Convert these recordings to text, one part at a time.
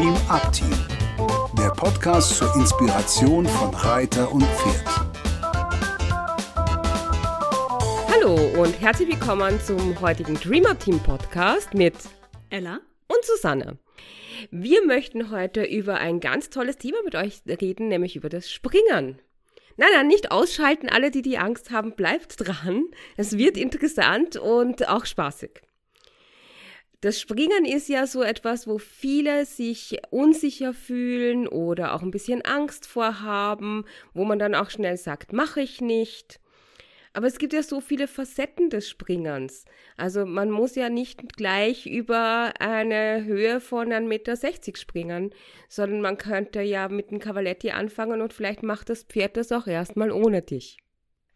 Dream Up Team, der Podcast zur Inspiration von Reiter und Pferd. Hallo und herzlich willkommen zum heutigen Dream Up Team Podcast mit Ella und Susanne. Wir möchten heute über ein ganz tolles Thema mit euch reden, nämlich über das Springen. Nein, nein, nicht ausschalten. Alle, die die Angst haben, bleibt dran. Es wird interessant und auch spaßig. Das Springen ist ja so etwas, wo viele sich unsicher fühlen oder auch ein bisschen Angst vorhaben, wo man dann auch schnell sagt, mache ich nicht. Aber es gibt ja so viele Facetten des Springens. Also man muss ja nicht gleich über eine Höhe von 1,60 Meter springen, sondern man könnte ja mit dem Cavaletti anfangen und vielleicht macht das Pferd das auch erstmal ohne dich.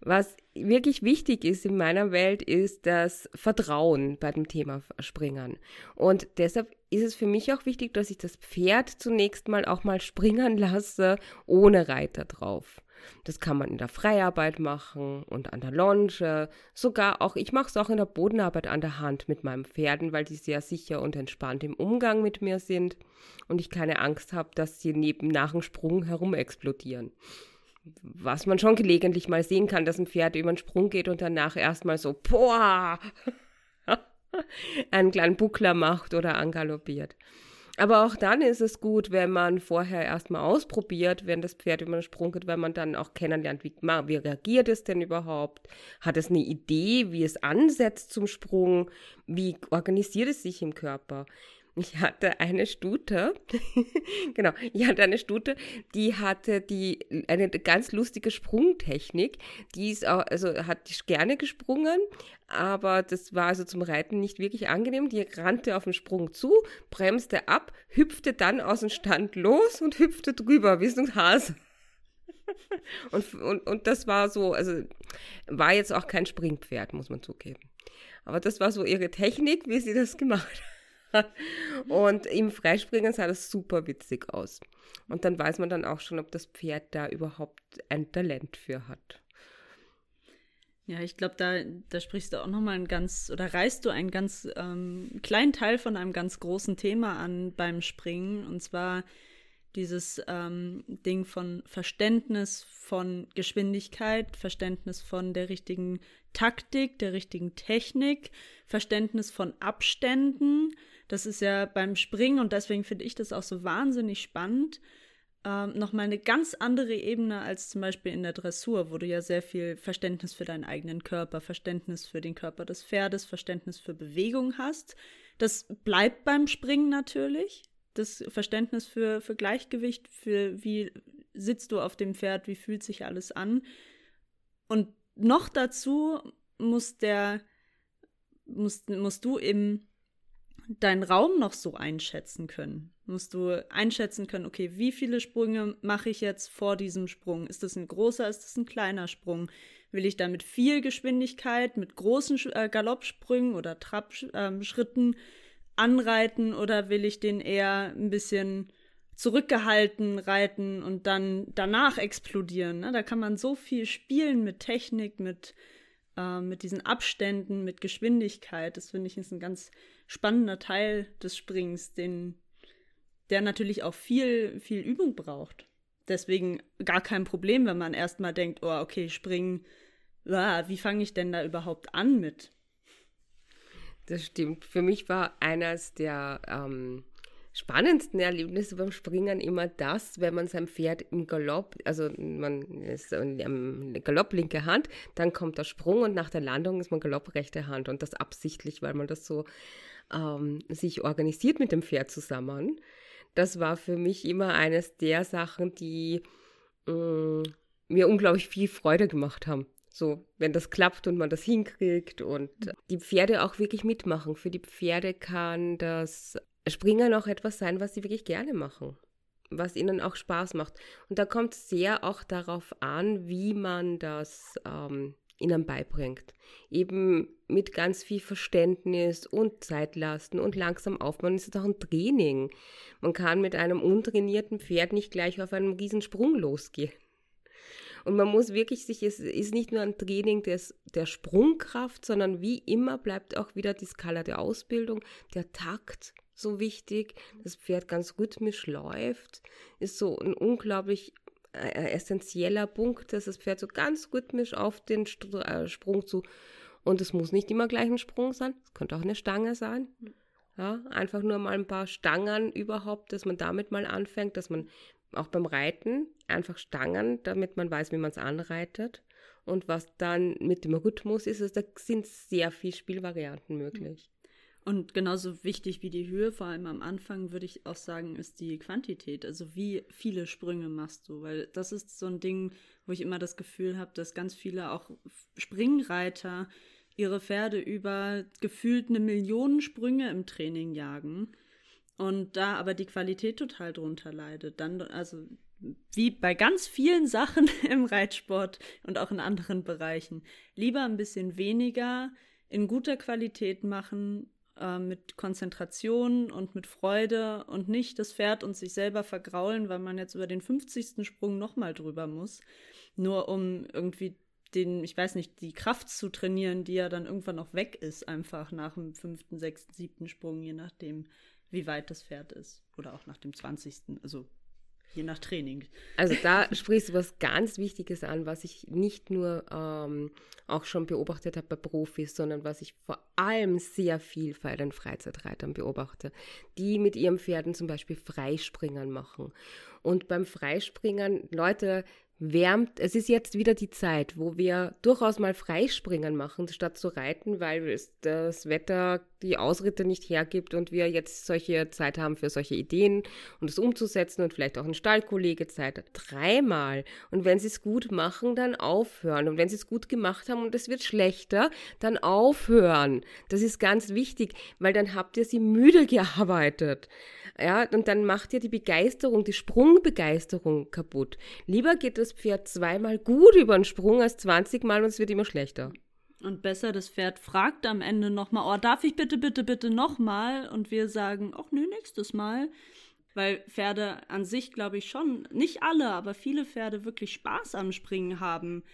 Was wirklich wichtig ist in meiner Welt, ist das Vertrauen bei dem Thema Springen. Und deshalb ist es für mich auch wichtig, dass ich das Pferd zunächst mal auch mal springen lasse, ohne Reiter drauf. Das kann man in der Freiarbeit machen und an der Longe. Sogar auch, ich mache es auch in der Bodenarbeit an der Hand mit meinen Pferden, weil die sehr sicher und entspannt im Umgang mit mir sind und ich keine Angst habe, dass sie neben nach dem Sprung herum explodieren. Was man schon gelegentlich mal sehen kann, dass ein Pferd über den Sprung geht und danach erstmal so, boah, einen kleinen Buckler macht oder angaloppiert. Aber auch dann ist es gut, wenn man vorher erstmal ausprobiert, wenn das Pferd über den Sprung geht, weil man dann auch kennenlernt, wie, wie reagiert es denn überhaupt? Hat es eine Idee, wie es ansetzt zum Sprung? Wie organisiert es sich im Körper? Ich hatte eine Stute, genau, ich hatte eine Stute, die hatte die, eine ganz lustige Sprungtechnik. Die ist auch, also hat die gerne gesprungen, aber das war also zum Reiten nicht wirklich angenehm. Die rannte auf den Sprung zu, bremste ab, hüpfte dann aus dem Stand los und hüpfte drüber, wie so ein Hase. und, und, und das war so, also war jetzt auch kein Springpferd, muss man zugeben. Aber das war so ihre Technik, wie sie das gemacht hat. Und im Freispringen sah das super witzig aus. Und dann weiß man dann auch schon, ob das Pferd da überhaupt ein Talent für hat. Ja, ich glaube, da, da sprichst du auch nochmal ein ganz, oder reißt du einen ganz ähm, kleinen Teil von einem ganz großen Thema an beim Springen. Und zwar dieses ähm, Ding von Verständnis von Geschwindigkeit, Verständnis von der richtigen Taktik, der richtigen Technik, Verständnis von Abständen, das ist ja beim Springen und deswegen finde ich das auch so wahnsinnig spannend. Ähm, nochmal eine ganz andere Ebene als zum Beispiel in der Dressur, wo du ja sehr viel Verständnis für deinen eigenen Körper, Verständnis für den Körper des Pferdes, Verständnis für Bewegung hast. Das bleibt beim Springen natürlich. Das Verständnis für, für Gleichgewicht, für wie sitzt du auf dem Pferd, wie fühlt sich alles an. Und noch dazu muss der, musst, musst du im deinen Raum noch so einschätzen können. Musst du einschätzen können, okay, wie viele Sprünge mache ich jetzt vor diesem Sprung? Ist das ein großer, ist das ein kleiner Sprung? Will ich da mit viel Geschwindigkeit, mit großen äh, Galoppsprüngen oder Trabschritten ähm, anreiten oder will ich den eher ein bisschen zurückgehalten reiten und dann danach explodieren? Ne? Da kann man so viel spielen mit Technik, mit, äh, mit diesen Abständen, mit Geschwindigkeit. Das finde ich ist ein ganz spannender Teil des Springs, den, der natürlich auch viel, viel Übung braucht. Deswegen gar kein Problem, wenn man erstmal denkt, oh, okay, springen, ah, wie fange ich denn da überhaupt an mit? Das stimmt. Für mich war eines der ähm, spannendsten Erlebnisse beim Springen immer das, wenn man sein Pferd im Galopp, also man ist am Galopp linke Hand, dann kommt der Sprung und nach der Landung ist man Galopp rechte Hand und das absichtlich, weil man das so ähm, sich organisiert mit dem Pferd zusammen. Das war für mich immer eines der Sachen, die äh, mir unglaublich viel Freude gemacht haben. So, wenn das klappt und man das hinkriegt und die Pferde auch wirklich mitmachen. Für die Pferde kann das Springen auch etwas sein, was sie wirklich gerne machen, was ihnen auch Spaß macht. Und da kommt sehr auch darauf an, wie man das ähm, ihnen beibringt. Eben mit ganz viel Verständnis und Zeit lassen und langsam aufbauen. Das ist auch ein Training. Man kann mit einem untrainierten Pferd nicht gleich auf einem Riesensprung losgehen. Und man muss wirklich sich, es ist nicht nur ein Training des, der Sprungkraft, sondern wie immer bleibt auch wieder die Skala der Ausbildung, der Takt so wichtig, das Pferd ganz rhythmisch läuft, ist so ein unglaublich äh, essentieller Punkt, dass das Pferd so ganz rhythmisch auf den äh, Sprung zu und es muss nicht immer gleich ein Sprung sein, es könnte auch eine Stange sein. Ja, einfach nur mal ein paar Stangen überhaupt, dass man damit mal anfängt, dass man auch beim Reiten einfach Stangen, damit man weiß, wie man es anreitet. Und was dann mit dem Rhythmus ist, also da sind sehr viele Spielvarianten möglich. Und genauso wichtig wie die Höhe, vor allem am Anfang, würde ich auch sagen, ist die Quantität. Also wie viele Sprünge machst du? Weil das ist so ein Ding, wo ich immer das Gefühl habe, dass ganz viele auch Springreiter ihre Pferde über gefühlt eine Million Sprünge im Training jagen und da aber die Qualität total drunter leidet. Dann, also wie bei ganz vielen Sachen im Reitsport und auch in anderen Bereichen, lieber ein bisschen weniger in guter Qualität machen, äh, mit Konzentration und mit Freude und nicht das Pferd und sich selber vergraulen, weil man jetzt über den 50. Sprung nochmal drüber muss, nur um irgendwie den, ich weiß nicht, die Kraft zu trainieren, die ja dann irgendwann noch weg ist, einfach nach dem fünften, sechsten, siebten Sprung, je nachdem, wie weit das Pferd ist. Oder auch nach dem zwanzigsten, also je nach Training. Also da sprichst du was ganz Wichtiges an, was ich nicht nur ähm, auch schon beobachtet habe bei Profis, sondern was ich vor allem sehr viel bei den Freizeitreitern beobachte, die mit ihren Pferden zum Beispiel Freispringern machen. Und beim Freispringern, Leute, wärmt, es ist jetzt wieder die Zeit, wo wir durchaus mal Freispringen machen, statt zu reiten, weil das Wetter die Ausritte nicht hergibt und wir jetzt solche Zeit haben für solche Ideen und es umzusetzen und vielleicht auch ein Stallkollege Zeit hat. Dreimal. Und wenn sie es gut machen, dann aufhören. Und wenn sie es gut gemacht haben und es wird schlechter, dann aufhören. Das ist ganz wichtig, weil dann habt ihr sie müde gearbeitet. Ja, und dann macht ihr die Begeisterung, die Sprungbegeisterung kaputt. Lieber geht das Pferd zweimal gut über den Sprung als 20 Mal und es wird immer schlechter. Und besser, das Pferd fragt am Ende nochmal, oh, darf ich bitte, bitte, bitte nochmal? Und wir sagen, ach nö, nächstes Mal. Weil Pferde an sich, glaube ich, schon, nicht alle, aber viele Pferde wirklich Spaß am Springen haben.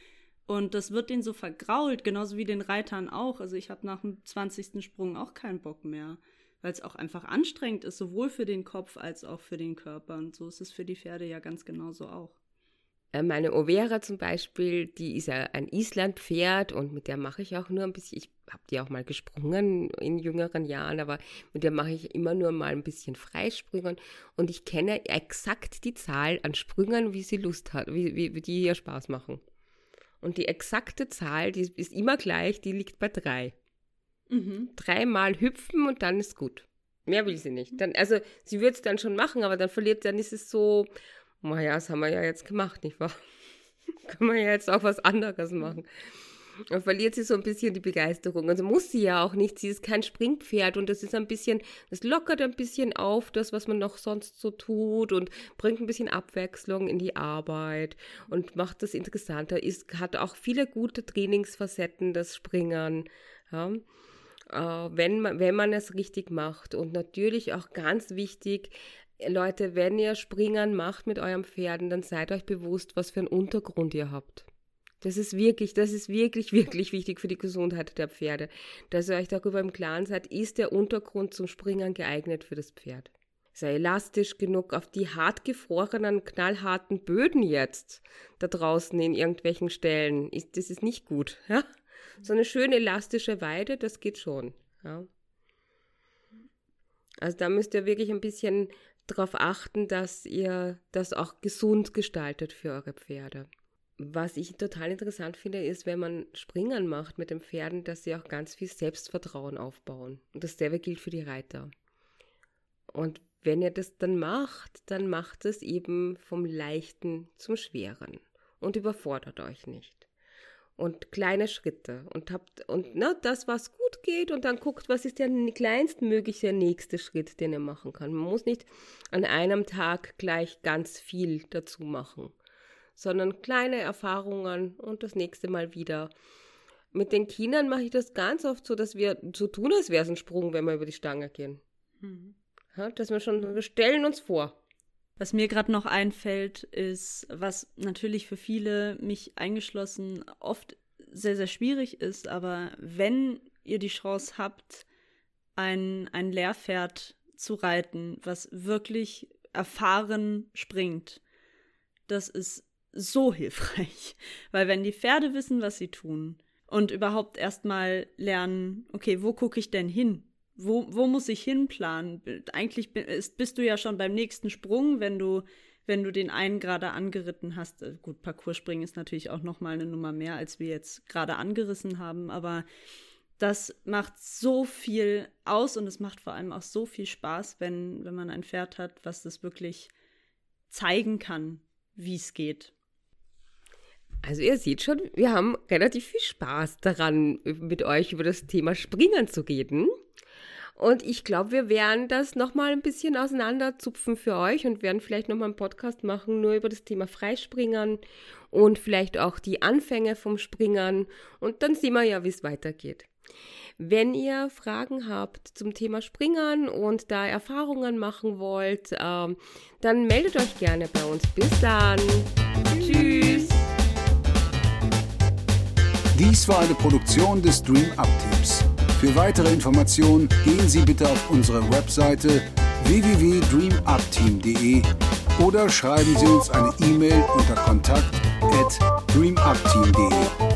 Und das wird denen so vergrault, genauso wie den Reitern auch. Also ich habe nach dem 20. Sprung auch keinen Bock mehr weil es auch einfach anstrengend ist, sowohl für den Kopf als auch für den Körper. Und so ist es für die Pferde ja ganz genauso auch. Äh, meine Overa zum Beispiel, die ist ja ein Islandpferd und mit der mache ich auch nur ein bisschen, ich habe die auch mal gesprungen in jüngeren Jahren, aber mit der mache ich immer nur mal ein bisschen Freisprüngen und ich kenne exakt die Zahl an Sprüngen, wie sie Lust hat, wie, wie, wie die ihr Spaß machen. Und die exakte Zahl, die ist immer gleich, die liegt bei drei. Mhm. Dreimal hüpfen und dann ist gut. Mehr will sie nicht. Dann, also sie wird es dann schon machen, aber dann verliert, dann ist es so, naja, das haben wir ja jetzt gemacht, nicht wahr? Können wir ja jetzt auch was anderes machen. Dann verliert sie so ein bisschen die Begeisterung. Also muss sie ja auch nicht. Sie ist kein Springpferd und das ist ein bisschen, das lockert ein bisschen auf, das, was man noch sonst so tut und bringt ein bisschen Abwechslung in die Arbeit und macht das interessanter. Ist, hat auch viele gute Trainingsfacetten, das Springern. Ja äh, wenn, man, wenn man es richtig macht. Und natürlich auch ganz wichtig, Leute, wenn ihr Springern macht mit euren Pferden, dann seid euch bewusst, was für einen Untergrund ihr habt. Das ist wirklich, das ist wirklich, wirklich wichtig für die Gesundheit der Pferde. Dass ihr euch darüber im Klaren seid, ist der Untergrund zum Springern geeignet für das Pferd. Er elastisch genug auf die hart gefrorenen, knallharten Böden jetzt da draußen in irgendwelchen Stellen? Ist, das ist nicht gut, ja? So eine schöne elastische Weide, das geht schon. Ja. Also da müsst ihr wirklich ein bisschen darauf achten, dass ihr das auch gesund gestaltet für eure Pferde. Was ich total interessant finde, ist, wenn man Springen macht mit den Pferden, dass sie auch ganz viel Selbstvertrauen aufbauen. Und dasselbe gilt für die Reiter. Und wenn ihr das dann macht, dann macht es eben vom Leichten zum Schweren und überfordert euch nicht und kleine Schritte und habt und ne, das, was gut geht und dann guckt, was ist der kleinstmögliche nächste Schritt, den ihr machen kann. Man muss nicht an einem Tag gleich ganz viel dazu machen, sondern kleine Erfahrungen und das nächste Mal wieder. Mit den Kindern mache ich das ganz oft so, dass wir so tun, als wäre es ein Sprung, wenn wir über die Stange gehen. Mhm. Ja, dass wir schon, wir stellen uns vor. Was mir gerade noch einfällt, ist, was natürlich für viele, mich eingeschlossen, oft sehr, sehr schwierig ist, aber wenn ihr die Chance habt, ein, ein Lehrpferd zu reiten, was wirklich erfahren springt, das ist so hilfreich. Weil wenn die Pferde wissen, was sie tun und überhaupt erstmal lernen, okay, wo gucke ich denn hin? Wo, wo muss ich hinplanen? Eigentlich bist du ja schon beim nächsten Sprung, wenn du, wenn du den einen gerade angeritten hast. Äh, gut, Parcourspringen ist natürlich auch noch mal eine Nummer mehr, als wir jetzt gerade angerissen haben, aber das macht so viel aus und es macht vor allem auch so viel Spaß, wenn, wenn man ein Pferd hat, was das wirklich zeigen kann, wie es geht. Also ihr seht schon, wir haben relativ viel Spaß daran, mit euch über das Thema Springen zu reden. Und ich glaube, wir werden das nochmal ein bisschen auseinanderzupfen für euch und werden vielleicht nochmal einen Podcast machen, nur über das Thema Freispringern und vielleicht auch die Anfänge vom Springern. Und dann sehen wir ja, wie es weitergeht. Wenn ihr Fragen habt zum Thema Springern und da Erfahrungen machen wollt, ähm, dann meldet euch gerne bei uns. Bis dann. Tschüss. Dies war eine Produktion des Dream Up Teams. Für weitere Informationen gehen Sie bitte auf unsere Webseite www.dreamupteam.de oder schreiben Sie uns eine E-Mail unter kontakt at dreamupteam.de.